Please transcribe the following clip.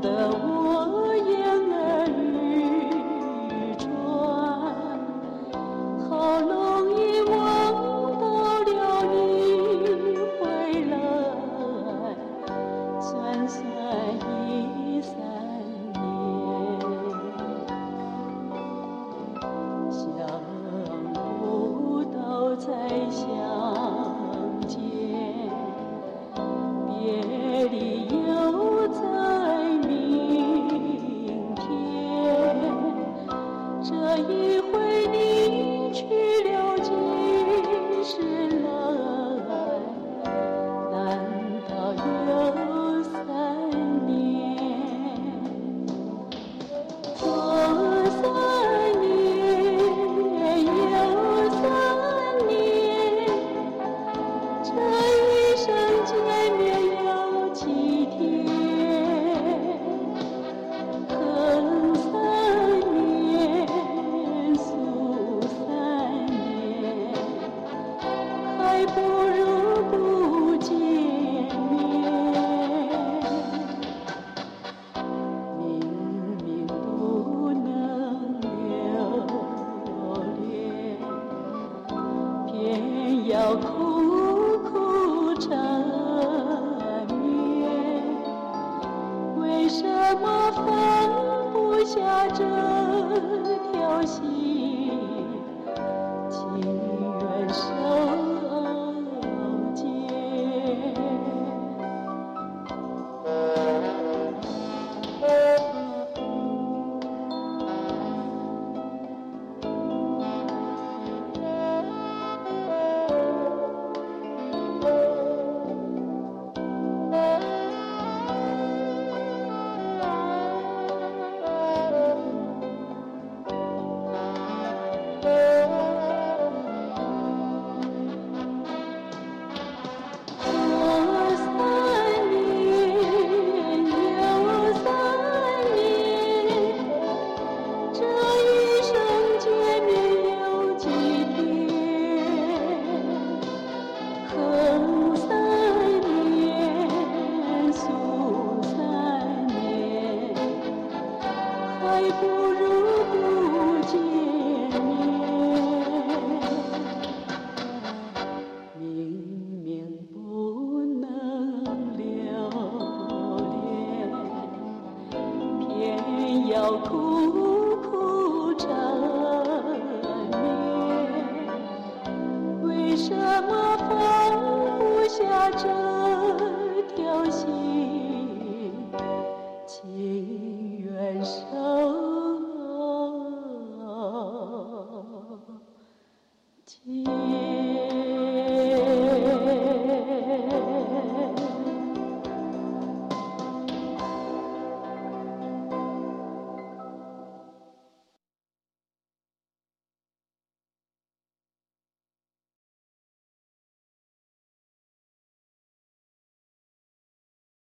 的我眼儿欲穿好容易忘了你回来算算一三年相不到再相见。别离一回你去。要苦苦缠绵，为什么放不下这条心？不如不见面明明不能留恋偏要苦苦缠绵为什么放不下这条心？情七